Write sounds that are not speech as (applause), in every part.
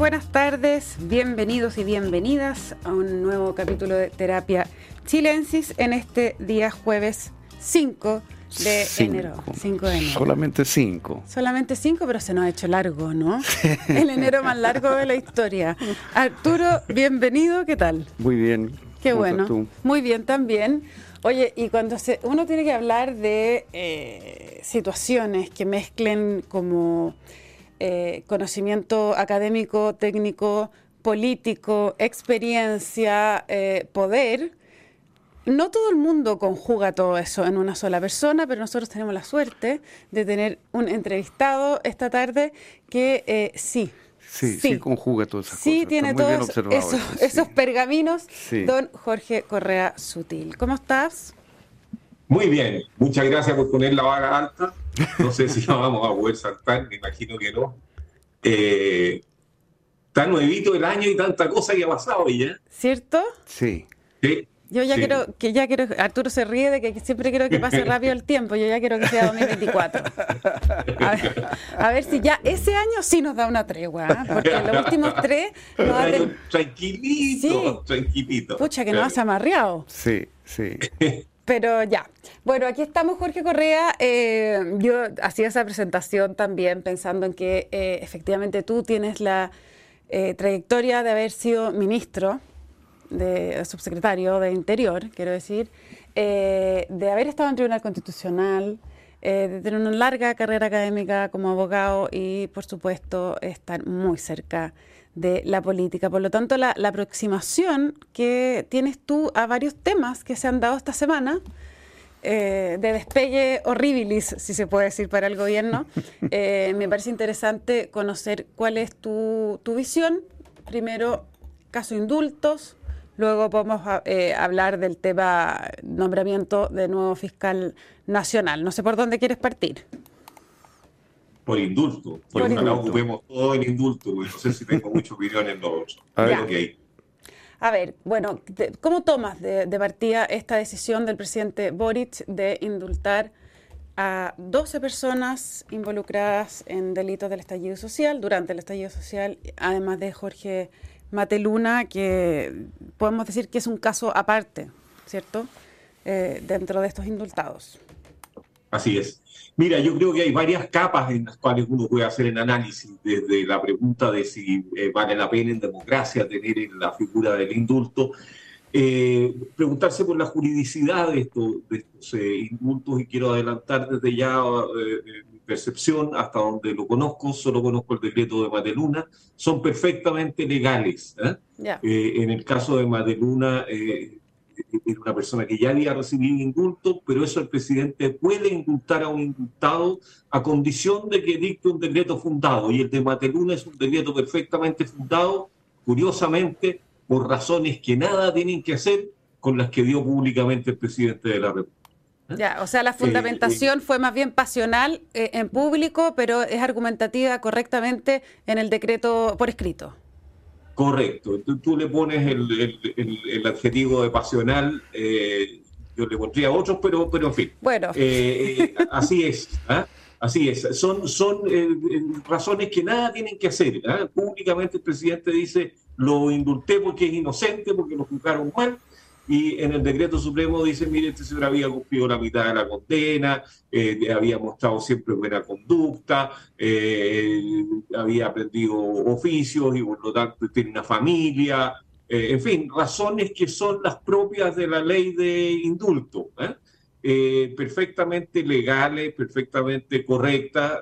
buenas tardes, bienvenidos y bienvenidas a un nuevo capítulo de Terapia Chilensis en este día jueves 5 de enero. 5 de enero. Solamente 5. Solamente 5, pero se nos ha hecho largo, ¿no? (laughs) El enero más largo de la historia. Arturo, bienvenido, ¿qué tal? Muy bien. Qué bueno. Muy bien también. Oye, y cuando se, uno tiene que hablar de eh, situaciones que mezclen como eh, conocimiento académico, técnico, político, experiencia, eh, poder, no todo el mundo conjuga todo eso en una sola persona, pero nosotros tenemos la suerte de tener un entrevistado esta tarde que sí, Sí, sí, conjuga todas esas sí, tiene todos esos, pergaminos. Don Jorge Correa Sutil. ¿Cómo estás? Muy bien, muchas gracias por poner la vaga alta. No sé si vamos a poder saltar, me imagino que no. Eh, tan nuevito el año y tanta cosa que ha pasado ya. ¿Cierto? Sí. Sí. Yo ya quiero, que ya quiero, Arturo se ríe de que siempre quiero que pase rápido el tiempo, yo ya quiero que sea 2024. A ver, si ya ese año sí nos da una tregua, ¿eh? porque los últimos tres nos hacen... Tranquilito, tranquilito. Pucha, que nos has amarreado. Sí, sí. (laughs) Pero ya. Bueno, aquí estamos, Jorge Correa. Eh, yo hacía esa presentación también pensando en que eh, efectivamente tú tienes la trayectoria de haber sido ministro de subsecretario de Interior, quiero decir, eh, de haber estado en Tribunal Constitucional, eh, de tener una larga carrera académica como abogado y, por supuesto, estar muy cerca la política. Por lo tanto, la, aproximación que tienes tú a varios temas que se han dado esta semana, eh, de despegue horribilis, si se puede decir, para el gobierno, (laughs) me parece interesante conocer cuál es tu, tu visión. Primero, caso indultos, Luego podemos eh, hablar del tema nombramiento de nuevo fiscal nacional. No sé por dónde quieres partir. Por indulto. Por ojalá ocupemos todo el indulto, porque no sé si tengo mucha opinión en los A ver, A ver, bueno, ¿cómo tomas de, partida esta decisión del presidente Boric de indultar a 12 personas involucradas en delitos del estallido social, durante el estallido social, además de Jorge Mateluna, que podemos decir que es un caso aparte, ¿cierto? Eh, dentro de estos indultados. Así es. Mira, yo creo que hay varias capas en las cuales uno puede hacer el análisis, desde la pregunta de si eh, vale la pena en democracia tener la figura del indulto, eh, preguntarse por la juridicidad de estos, indultos y quiero adelantar desde ya percepción, hasta donde lo conozco, solo conozco el decreto de Madeluna, son perfectamente legales. ¿eh? Eh, en el caso de Madeluna, eh, una persona que ya había recibido indulto, pero eso el presidente puede indultar a un indultado a condición de que dicte un decreto fundado. Y el de Madeluna es un decreto perfectamente fundado, curiosamente, por razones que nada tienen que hacer con las que dio públicamente el presidente de la República. Ya, o sea, la fundamentación fue más bien pasional eh, en público, pero es argumentativa correctamente en el decreto por escrito. Correcto. Tú, le pones el, adjetivo de pasional, eh, yo le pondría otros, pero, pero en fin. Bueno. Eh, así es. ¿ah? Así es. Son, son razones que nada tienen que hacer. ¿ah? Públicamente el presidente dice, lo indulté porque es inocente, porque lo juzgaron mal y en el decreto supremo dice, mire, este señor había cumplido la mitad de la condena, eh, había mostrado siempre buena conducta, eh, había aprendido oficios y por lo tanto tiene una familia, eh, en fin, razones que son las propias de la ley de indulto. perfectamente legales, perfectamente correctas,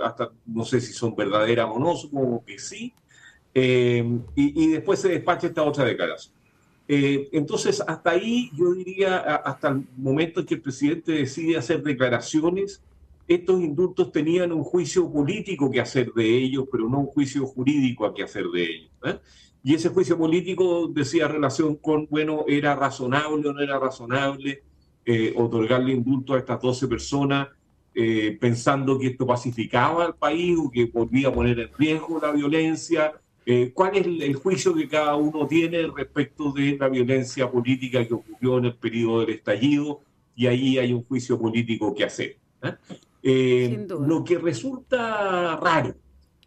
hasta no sé si son verdaderas o no, supongo que sí, y, y, después se despacha esta otra declaración. Eh, entonces, hasta ahí yo diría, hasta el momento en que el presidente decide hacer declaraciones, estos indultos tenían un juicio político que hacer de ellos, pero no un juicio jurídico a que hacer de ellos. ¿eh? Y ese juicio político decía relación con, bueno, era razonable o no era razonable eh, otorgarle indulto a estas 12 personas pensando que esto pacificaba al país o que volvía a poner en riesgo la violencia eh, ¿Cuál es el, juicio que cada uno tiene respecto de la violencia política que ocurrió en el periodo del estallido? Y ahí hay un juicio político que hacer. ¿eh? Eh, lo que resulta raro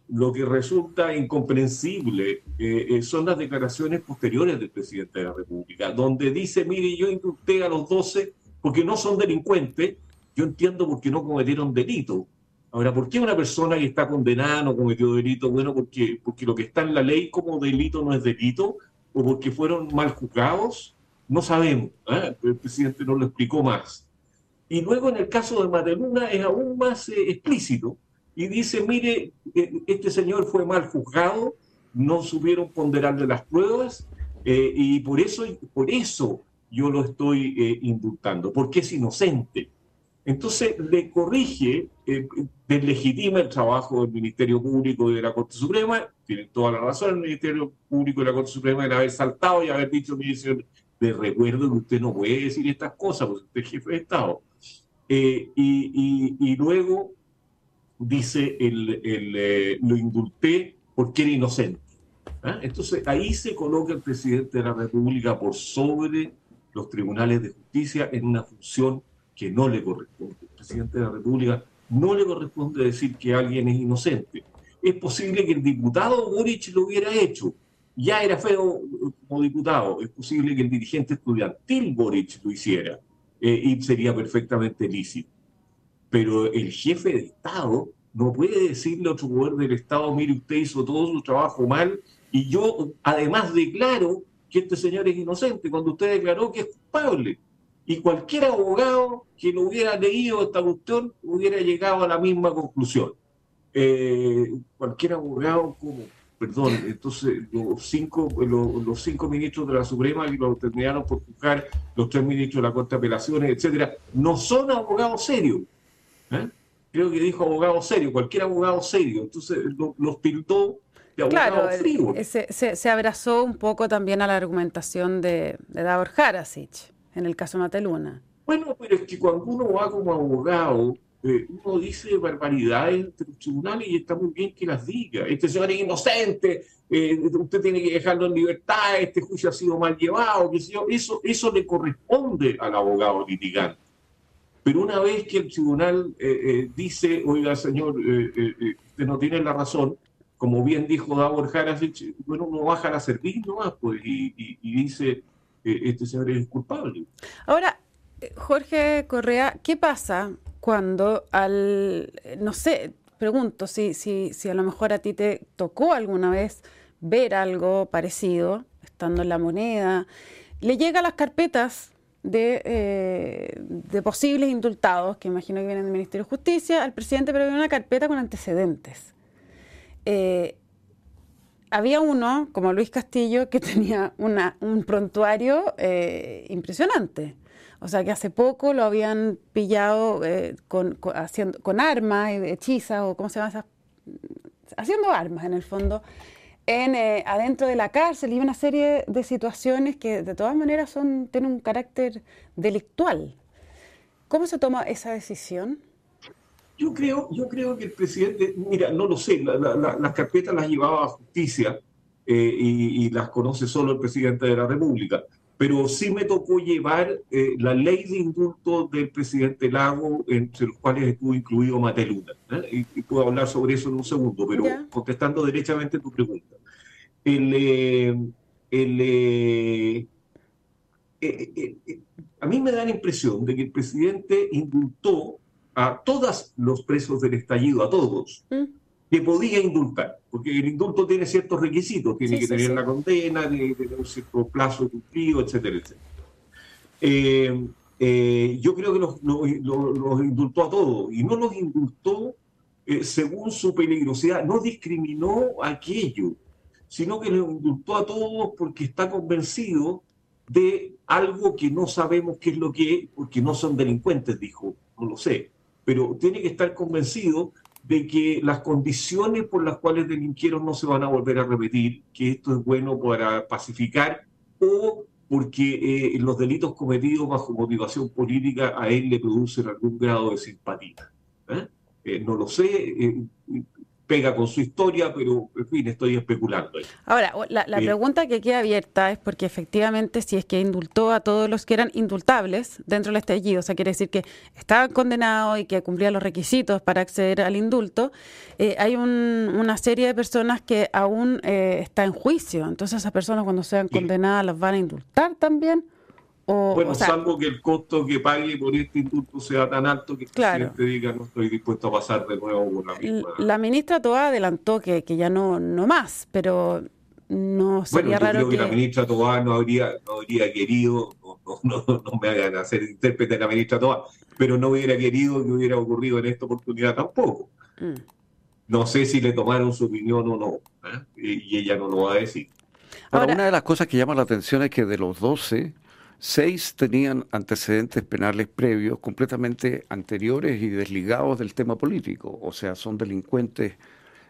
lo que resulta incomprensible son las declaraciones posteriores del presidente de la República, donde dice, mire, yo indulté a los 12 porque no son delincuentes, yo entiendo por qué no cometieron delito. Ahora, ¿por qué una persona que está condenada no cometió delito? Bueno, porque, porque lo que está en la ley como delito no es delito, o porque fueron mal juzgados, no sabemos. ¿eh? El presidente no lo explicó más. Y luego en el caso de Mateluna es aún más eh, explícito y dice, mire, eh, este señor fue mal juzgado, no supieron ponderarle las pruebas y por eso, por eso yo lo estoy indultando, porque es inocente. Entonces le corrige, eh, deslegitima el trabajo del Ministerio Público y de la Corte Suprema, tiene toda la razón el Ministerio Público y la Corte Suprema en haber saltado y haber dicho, mire, de recuerdo que usted no puede decir estas cosas, porque usted es jefe de Estado. Eh, y, luego dice, el, eh, lo indulté porque era inocente. ¿ah? Entonces ahí se coloca el presidente de la República por sobre los tribunales de justicia en una función que no le corresponde. El presidente de la República no le corresponde decir que alguien es inocente. Es posible que el diputado Boric lo hubiera hecho. Ya era feo como diputado. Es posible que el dirigente estudiantil Boric lo hiciera. Eh, y sería perfectamente lícito. Pero el jefe de Estado no puede decirle a otro poder del Estado, mire, usted hizo todo su trabajo mal y yo además declaro que este señor es inocente cuando usted declaró que es culpable. Y cualquier abogado que lo hubiera leído esta cuestión hubiera llegado a la misma conclusión. Eh, cualquier abogado como, perdón, entonces los cinco, los, cinco ministros de la Suprema y lo terminaron por juzgar, los tres ministros de la Corte de Apelaciones, etcétera, no son abogados serios. ¿eh? Creo que dijo abogado serio, cualquier abogado serio. Entonces los pintó de claro, Se, se, abrazó un poco también a la argumentación de, de Davor Harasic en el caso Mateluna. Bueno, pero es que cuando uno va como abogado, eh, uno dice barbaridades entre los tribunales y está muy bien que las diga. Este señor es inocente, eh, usted tiene que dejarlo en libertad, este juicio ha sido mal llevado, que eso, eso le corresponde al abogado litigante. Pero una vez que el tribunal eh, dice, oiga, señor, usted no tiene la razón, como bien dijo Davor Harasic, bueno, uno baja la servir nomás, pues, y dice, este señor es culpable. Ahora, Jorge Correa, ¿qué pasa cuando al, no sé, pregunto si, si, si a lo mejor a ti te tocó alguna vez ver algo parecido, estando en la moneda, le llega las carpetas de, eh, de, posibles indultados, que imagino que vienen del Ministerio de Justicia, al presidente, pero viene una carpeta con antecedentes. Eh, había uno, como Luis Castillo, que (laughs) tenía un prontuario eh, impresionante. O sea, que hace poco lo habían pillado eh, con, haciendo, con armas, hechizas, o cómo se llama haciendo armas en el fondo, en, eh, adentro de la cárcel y una serie de situaciones que de todas maneras son, tienen un carácter delictual. ¿Cómo se toma esa decisión? Yo creo, yo creo que el presidente, mira, no lo sé, las carpetas las llevaba a justicia eh, y, las conoce solo el presidente de la República, pero sí me tocó llevar eh, la ley de indulto del presidente Lago, entre los cuales estuvo incluido Mateluna. ¿eh? Y, puedo hablar sobre eso en un segundo, pero contestando derechamente tu pregunta. El, el, a mí me da la impresión de que el presidente indultó a todos los presos del estallido, a todos, mm. que podía indultar, porque el indulto tiene ciertos requisitos, tiene que tener la condena, tiene que tener un cierto plazo cumplido, etcétera, etcétera. Eh, eh, yo creo que los, indultó a todos, y no los indultó eh, según su peligrosidad, no discriminó a aquello, sino que los indultó a todos porque está convencido de algo que no sabemos qué es lo que es, porque no son delincuentes, dijo, no lo sé pero tiene que estar convencido de que las condiciones por las cuales delinquieron no se van a volver a repetir, que esto es bueno para pacificar o porque eh, los delitos cometidos bajo motivación política a él le producen algún grado de simpatía. ¿eh? Eh, no lo sé, pega con su historia, pero en fin, estoy especulando. Ahora, la, pregunta que queda abierta es porque efectivamente si es que indultó a todos los que eran indultables dentro del estallido, o sea, quiere decir que estaban condenados y que cumplían los requisitos para acceder al indulto, eh, hay una serie de personas que aún eh, está en juicio. Entonces esas personas cuando sean condenadas las van a indultar también bueno, salvo que el costo que pague por este indulto sea tan alto que el presidente diga no estoy dispuesto a pasar de nuevo por la misma. La ministra Toa adelantó que, que ya no, no más, pero no sería bueno, yo creo que... la ministra Toa no habría, no habría querido, no, no, no, (laughs) me hagan hacer intérprete de la ministra Toa, pero no hubiera querido que hubiera ocurrido en esta oportunidad tampoco. Mm. No sé si le tomaron su opinión o no, ¿eh? y ella no lo va a decir. Ahora, una de las cosas que llama la atención es que de los 12, Seis tenían antecedentes penales previos completamente anteriores y desligados del tema político, o sea, son delincuentes,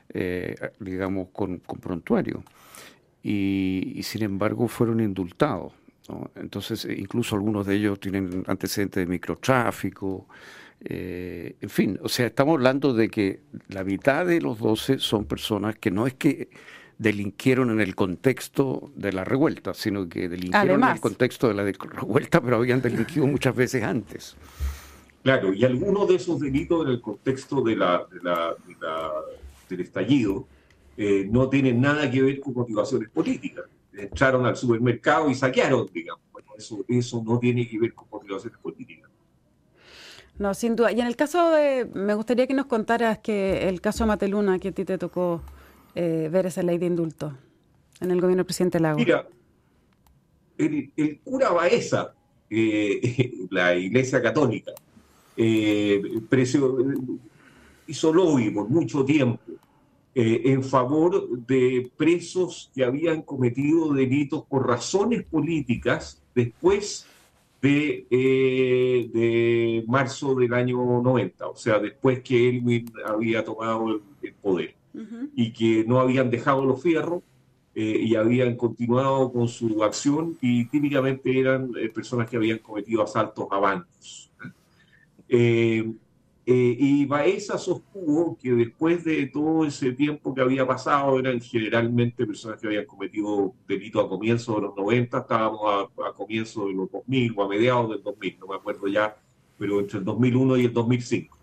eh, digamos, con, prontuario. Y, sin embargo fueron indultados. Entonces, eh, incluso algunos de ellos tienen antecedentes de microtráfico. Eh, en fin, o sea, estamos hablando de que la mitad de los 12 son personas que no es que delinquieron en el contexto de la revuelta, sino que delinquieron en el contexto de la revuelta, pero habían delinquido muchas veces antes. Claro, y algunos de esos delitos en el contexto de la, del estallido eh, no tienen nada que ver con motivaciones políticas. Entraron al supermercado y saquearon, digamos. Bueno, eso, eso no tiene que ver con motivaciones políticas. No, sin duda. Y en el caso de, me gustaría que nos contaras que el caso Mateluna que a ti te tocó eh, ver esa ley de indulto en el gobierno del presidente Lago? Mira, el, cura Baeza, eh, (laughs) la Iglesia Católica, eh, hizo lobby por mucho tiempo en favor de presos que habían cometido delitos por razones políticas después de, de marzo del año 90, o sea, después que él había tomado el poder y que no habían dejado los fierros eh, y habían continuado con su acción y típicamente eran eh, personas que habían cometido asaltos a bancos. Eh, y Baeza sostuvo que después de todo ese tiempo que había pasado, eran generalmente personas que habían cometido delitos a comienzos de los 90, estábamos a, a comienzos de los 2000 o a mediados del 2000, no me acuerdo ya, pero entre el 2001 y el 2005.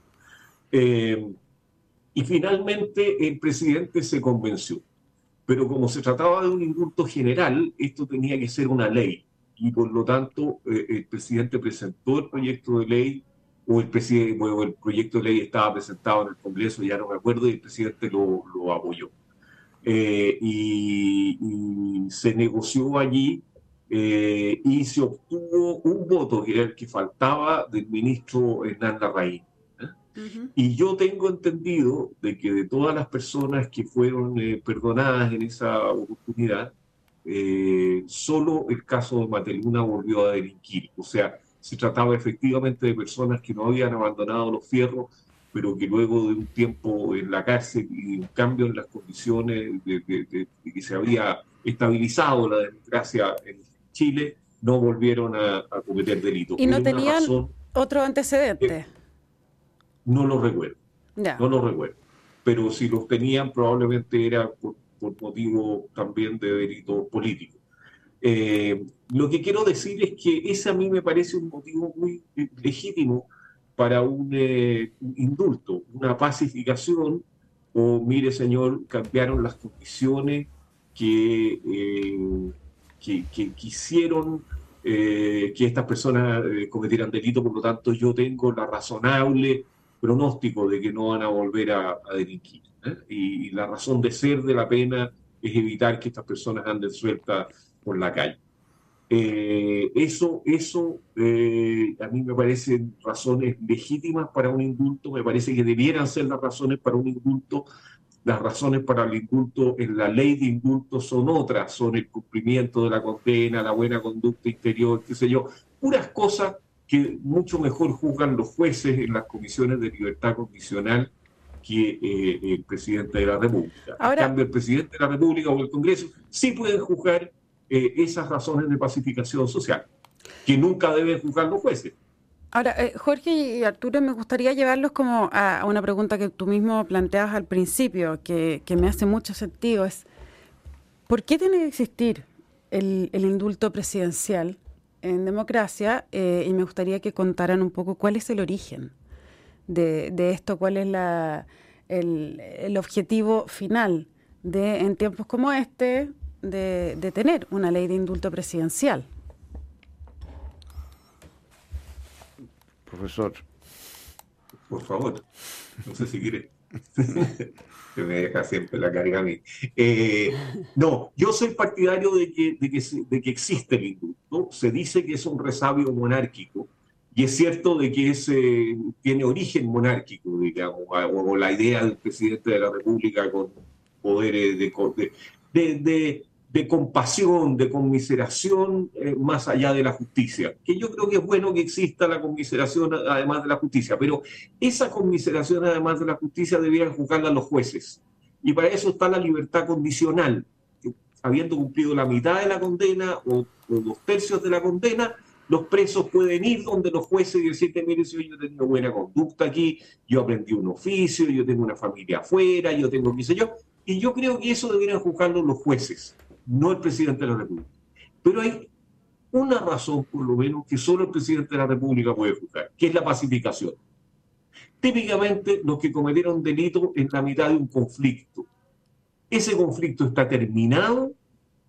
Y finalmente el presidente se convenció. Pero como se trataba de un indulto general, esto tenía que ser una ley. Y por lo tanto, eh, el presidente presentó el proyecto de ley, o el, presidente, bueno, el proyecto de ley estaba presentado en el Congreso, ya no me acuerdo, y el presidente lo, lo apoyó. Eh, y, se negoció allí eh, y se obtuvo un voto, que era el que faltaba del ministro Hernán Larraín. Y yo tengo entendido de que de todas las personas que fueron eh, perdonadas en esa oportunidad, eh, solo el caso de Mateluna volvió a delinquir. O sea, se trataba efectivamente de personas que no habían abandonado los fierros, pero que luego de un tiempo en la cárcel y un cambio en las condiciones de, que se había estabilizado la democracia en Chile, no volvieron a, cometer delitos. ¿Y no tenían otro antecedente? No lo recuerdo. No lo recuerdo. Pero si los tenían, probablemente era por, motivo también de delito político. Eh, lo que quiero decir es que ese a mí me parece un motivo muy legítimo para un, eh, indulto, una pacificación, o mire señor, cambiaron las condiciones que, eh, que, que, quisieron que estas personas cometieran delito, por lo tanto yo tengo la razonable pronóstico de que no van a volver a, delinquir. ¿eh? Y, la razón de ser de la pena es evitar que estas personas anden sueltas por la calle. Eh, eso, eso eh, a mí me parecen razones legítimas para un indulto, me parece que debieran ser las razones para un indulto. Las razones para el indulto en la ley de indulto son otras, son el cumplimiento de la condena, la buena conducta interior, qué sé yo, puras cosas que mucho mejor juzgan los jueces en las comisiones de libertad condicional que eh, el presidente de la República. Ahora, en cambio, el presidente de la República o el Congreso sí pueden juzgar eh, esas razones de pacificación social, que nunca deben juzgar los jueces. Ahora, eh, Jorge y Arturo, me gustaría llevarlos como a, una pregunta que tú mismo planteabas al principio, que, me hace mucho sentido, es ¿por qué tiene que existir el, indulto presidencial en democracia? Eh, y me gustaría que contaran un poco cuál es el origen de, esto, cuál es la, el, objetivo final de, en tiempos como este, de tener una ley de indulto presidencial. profesor. Por favor, no sé si quiere. (laughs) que me deja siempre la carga a mí. Eh, no, yo soy partidario de que, de, que, de que existe el indulto. Se dice que es un resabio monárquico. Y es cierto de que ese tiene origen monárquico, digamos, o, la idea del presidente de la República con poderes de, de, de, de compasión, de conmiseración eh, más allá de la justicia. Que yo creo que es bueno que exista la conmiseración además de la justicia, pero esa conmiseración además de la justicia debían juzgarla los jueces. Y para eso está la libertad condicional. habiendo cumplido la mitad de la condena o, dos tercios de la condena, los presos pueden ir donde los jueces y decirte, mire, si yo he tenido buena conducta aquí, yo aprendí un oficio, yo tengo una familia afuera, yo tengo qué sé yo. Y yo creo que eso deberían juzgarlo los jueces no el presidente de la República. Pero hay una razón, por lo menos, que solo el presidente de la República puede juzgar, que es la pacificación. Típicamente, los que cometieron delito en la mitad de un conflicto. Ese conflicto está terminado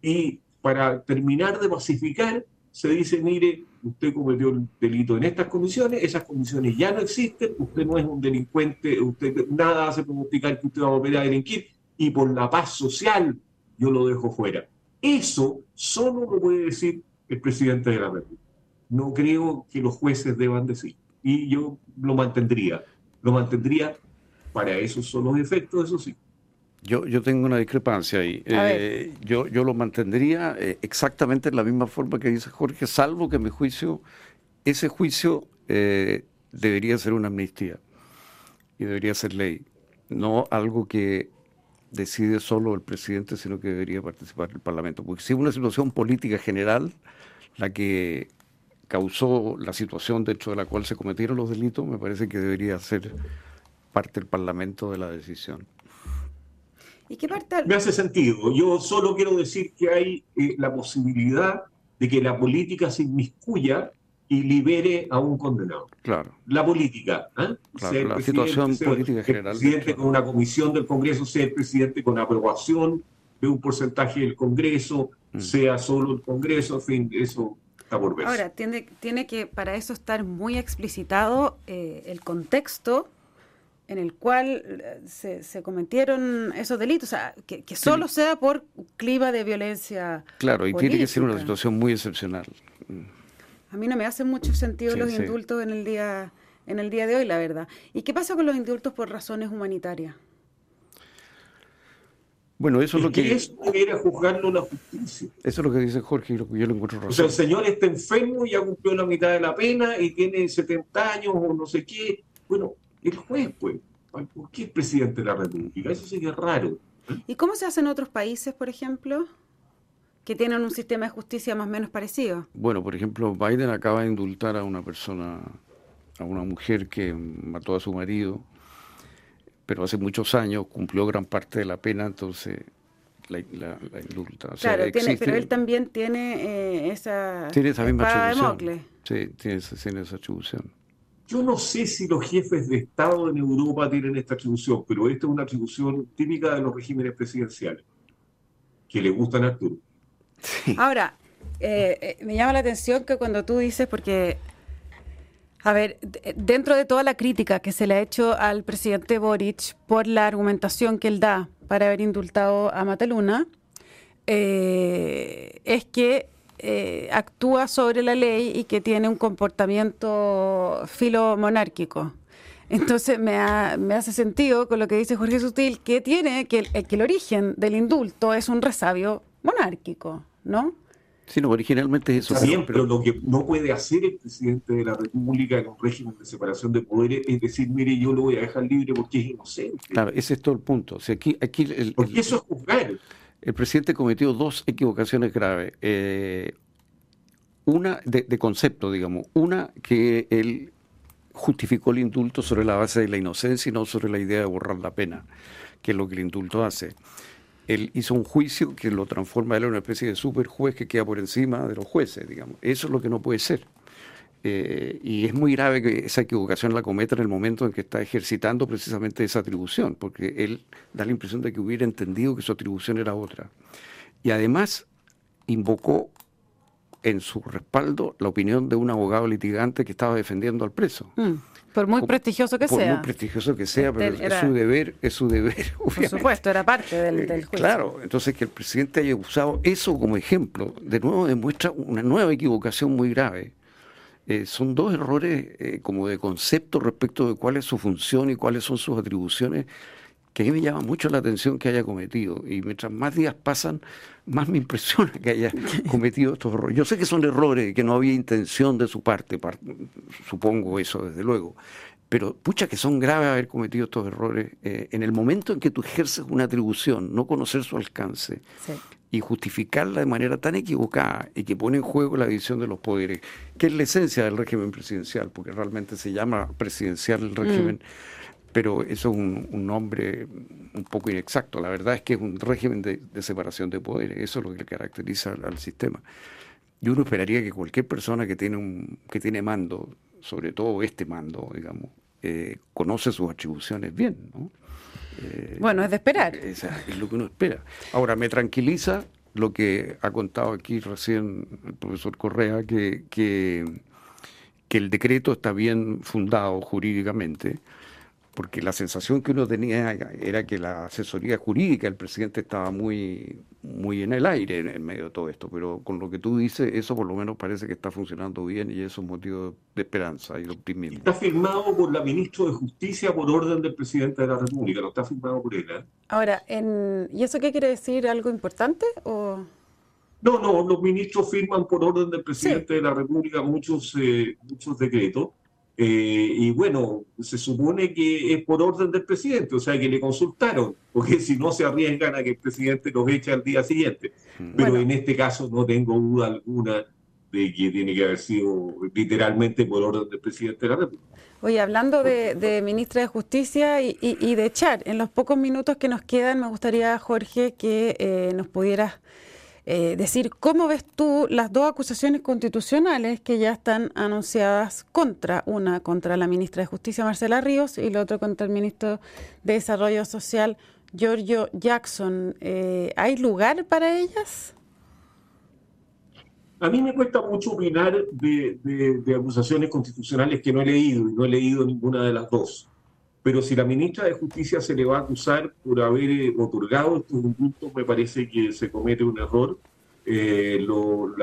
y para terminar de pacificar, se dice, mire, usted cometió el delito en estas condiciones, esas condiciones ya no existen, usted no es un delincuente, usted nada hace pronosticar que usted va a volver a delinquir, y por la paz social yo lo dejo fuera. Eso solo lo puede decir el presidente de la República. No creo que los jueces deban decir. Y yo lo mantendría. Lo mantendría para esos son los efectos, eso sí. Yo, yo tengo una discrepancia ahí. Eh, yo, yo lo mantendría eh, exactamente en la misma forma que dice Jorge, salvo que mi juicio, ese juicio eh, debería ser una amnistía y debería ser ley, no algo que decide solo el presidente, sino que debería participar el Parlamento. Porque si es una situación política general la que causó la situación dentro de la cual se cometieron los delitos, me parece que debería ser parte del Parlamento de la decisión. ¿Y qué parte? Me hace sentido. Yo solo quiero decir que hay eh, la posibilidad de que la política se inmiscuya y libere a un condenado. Claro. La política. ¿eh? Claro, la situación política general. Presidente con una comisión del Congreso, sea el presidente con aprobación de un porcentaje del Congreso, mm. sea solo el Congreso, en fin, eso está por ver. Ahora, tiene, tiene que para eso estar muy explicitado eh, el contexto en el cual eh, se, se, cometieron esos delitos, o sea, que, solo sea por clima de violencia. Claro, y tiene que ser una situación muy excepcional. A mí no me hacen mucho sentido los indultos en el día en el día de hoy, la verdad. ¿Y qué pasa con los indultos por razones humanitarias? Bueno, eso es lo que... Eso debería juzgarlo la justicia. Eso es lo que dice Jorge y lo que yo le encuentro razón. O sea, el señor está enfermo y ya cumplió la mitad de la pena y tiene 70 años o no sé qué. Bueno, el juez, pues. ¿Por qué es presidente de la República? Eso sería raro. ¿Y cómo se hace en otros países, por ejemplo? Que tienen un sistema de justicia más o menos parecido. Bueno, por ejemplo, Biden acaba de indultar a una persona, a una mujer que mató a su marido, pero hace muchos años cumplió gran parte de la pena, entonces la, indulta. claro, pero él también tiene eh, esa, tiene esa misma atribución. Sí, tiene, tiene esa atribución. Yo no sé si los jefes de Estado en Europa tienen esta atribución, pero esta es una atribución típica de los regímenes presidenciales, que le gustan a Arturo. Ahora, eh, eh, me llama la atención que cuando tú dices, porque, a ver, dentro de toda la crítica que se le ha hecho al presidente Boric por la argumentación que él da para haber indultado a Mataluna, eh, es que actúa sobre la ley y que tiene un comportamiento filomonárquico. Entonces me, me, hace sentido con lo que dice Jorge Sutil, que tiene que el origen del indulto es un resabio monárquico. ¿No? Sí, no, originalmente eso. Siempre, pero lo que no puede hacer el presidente de la República en un régimen de separación de poderes es decir, mire, yo lo voy a dejar libre porque es inocente. Claro, ese es todo el punto. O sea, aquí, aquí el, porque eso es juzgar. El presidente cometió dos equivocaciones graves. Eh, Una de, de concepto, digamos. Una que él justificó el indulto sobre la base de la inocencia y no sobre la idea de borrar la pena, que es lo que el indulto hace. Él hizo un juicio que lo transforma él en una especie de super juez que queda por encima de los jueces, digamos. Eso es lo que no puede ser. Eh, y es muy grave que esa equivocación la cometa en el momento en que está ejercitando precisamente esa atribución, porque él da la impresión de que hubiera entendido que su atribución era otra. Y además invocó en su respaldo la opinión de un abogado litigante que estaba defendiendo al preso. Mm, por muy prestigioso que sea. Por muy prestigioso que sea, pero es su deber, es su deber. (laughs) Por supuesto, era parte del, del juicio. Claro, entonces que el presidente haya usado eso como ejemplo, de nuevo demuestra una nueva equivocación muy grave. Eh, son dos errores eh, como de concepto respecto de cuál es su función y cuáles son sus atribuciones que a mí me llama mucho la atención que haya cometido. Y mientras más días pasan, más me impresiona que haya (laughs) cometido estos errores. Yo sé que son errores, que no había intención de su parte, supongo eso desde luego. Pero pucha que son graves haber cometido estos errores eh, en el momento en que tú ejerces una atribución, no conocer su alcance y justificarla de manera tan equivocada y que pone en juego la división de los poderes, que es la esencia del régimen presidencial, porque realmente se llama presidencial el régimen. Mm pero eso es un, nombre un poco inexacto. La verdad es que es un régimen de, separación de poderes, eso es lo que caracteriza al, sistema. Y uno esperaría que cualquier persona que tiene, un, que tiene mando, sobre todo este mando, digamos, eh, conoce sus atribuciones bien. ¿no? Eh, bueno, es de esperar. Es, es lo que uno espera. Ahora, me tranquiliza lo que ha contado aquí recién el profesor Correa, que, que, que el decreto está bien fundado jurídicamente porque la sensación que uno tenía era que la asesoría jurídica del presidente estaba muy, muy en el aire en, medio de todo esto, pero con lo que tú dices, eso por lo menos parece que está funcionando bien y eso es un motivo de esperanza y de optimismo. Está firmado por la ministra de Justicia por orden del presidente de la República, no está firmado por él. ¿eh? Ahora, ¿y eso qué quiere decir? ¿Algo importante o...? No, no, los ministros firman por orden del presidente de la República muchos, eh, muchos decretos eh, y bueno, se supone que es por orden del presidente, o sea que le consultaron, porque si no se arriesgan a que el presidente los eche al día siguiente. Mm. Pero en este caso no tengo duda alguna de que tiene que haber sido literalmente por orden del presidente de la República. Oye, hablando de, ministra de Justicia y, de echar, en los pocos minutos que nos quedan, me gustaría, Jorge, que eh, nos pudieras eh, decir cómo ves tú las dos acusaciones constitucionales que ya están anunciadas contra, una contra la ministra de Justicia Marcela Ríos y la otra contra el ministro de Desarrollo Social Giorgio Jackson. Eh, ¿Hay lugar para ellas? A mí me cuesta mucho opinar de, acusaciones constitucionales que no he leído y no he leído ninguna de las dos. Pero si la ministra de Justicia se le va a acusar por haber eh, otorgado estos indultos, me parece que se comete un error. Eh, eh, lo,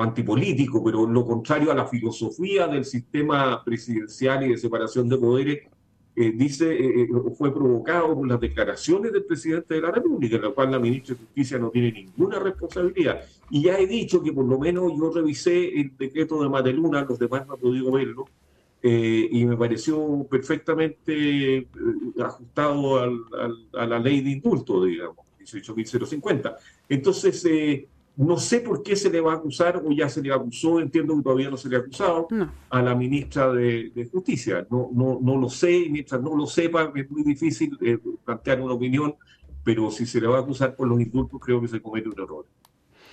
antipolítico, pero lo contrario a la filosofía del sistema presidencial y de separación de poderes, eh, dice, eh, eh, fue provocado por las declaraciones del presidente de la República, en la cual la ministra de Justicia no tiene ninguna responsabilidad. Y ya he dicho que por lo menos yo revisé el decreto de Mateluna, los demás no han podido verlo, y me pareció perfectamente ajustado a la ley de indulto, digamos, 18.050. Entonces, no sé por qué se le va a acusar o ya se le acusó, entiendo que todavía no se le ha acusado a la ministra de, Justicia. No, no, no lo sé, mientras no lo sepa es muy difícil eh, plantear una opinión, pero si se le va a acusar por los indultos creo que se comete un error.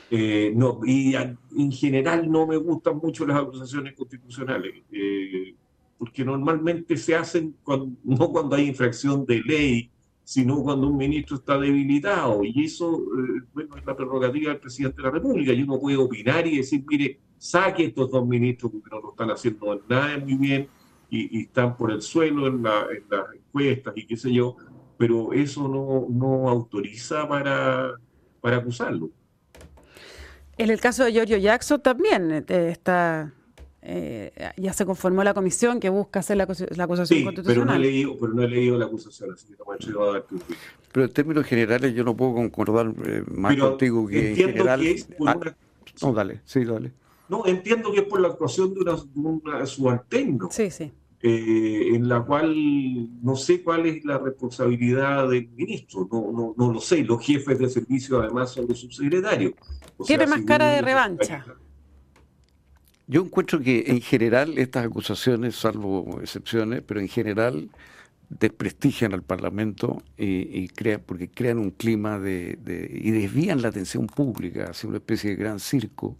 Eh, no, y en general no me gustan mucho las acusaciones constitucionales, eh, porque normalmente se hacen (laughs) no cuando hay infracción de ley, sino cuando un ministro está debilitado. Y eso, eh, bueno, es la prerrogativa del presidente de la República. Y uno puede opinar y decir, mire, saque estos dos ministros porque no lo están haciendo nada muy bien y, están por el suelo en, las encuestas y qué sé yo, pero eso no, no autoriza para, para acusarlo. En el caso de Giorgio Jackson también eh, está eh, ya se conformó la comisión que busca hacer la, acusación constitucional. Pero no, he leído, pero no he leído la acusación, así que no me a dar Pero en términos generales yo no puedo concordar eh, más contigo que en general... Que es ah, No, dale, sí, dale. No, entiendo que es por la actuación de, una, de subalterno. Sí, sí. eh, en la cual no sé cuál es la responsabilidad del ministro, no, no, no lo sé, los jefes de servicio además son los subsecretarios. Tiene más cara de revancha. Yo encuentro que en general estas acusaciones, salvo excepciones, pero en general desprestigian al Parlamento y, crean, porque crean un clima de, y desvían la atención pública hacia una especie de gran circo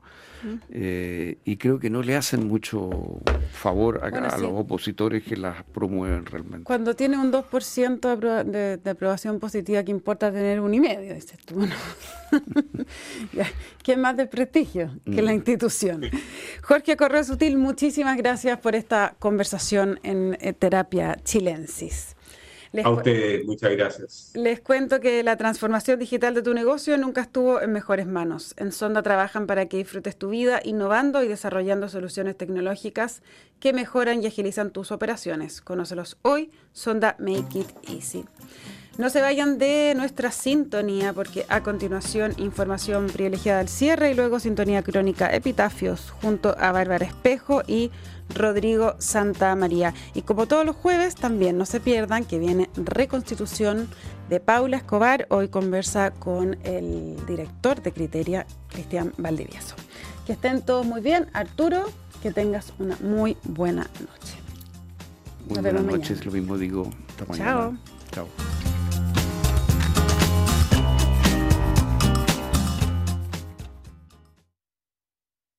eh, y creo que no le hacen mucho favor a, los opositores que las promueven realmente. Cuando tiene un 2% de, de, aprobación positiva, que importa tener un y medio? Dices tú, bueno. (laughs) ¿Qué más de prestigio que la mm. institución? Jorge Correo Sutil, muchísimas gracias por esta conversación en eh, Terapia Chilensis. A usted, muchas gracias. Les cuento que la transformación digital de tu negocio nunca estuvo en mejores manos. En Sonda trabajan para que disfrutes tu vida innovando y desarrollando soluciones tecnológicas que mejoran y agilizan tus operaciones. Conócelos hoy, Sonda Make It Easy. No se vayan de nuestra sintonía porque a continuación información privilegiada al cierre y luego sintonía crónica Epitafios junto a Bárbara Espejo y Rodrigo Santa María. Y como todos los jueves también no se pierdan que viene Reconstitución de Paula Escobar. Hoy conversa con el director de Criteria, Cristian Valdivieso. Que estén todos muy bien. Arturo, que tengas una muy buena noche. buenas noches, lo mismo digo. Chao. Chao.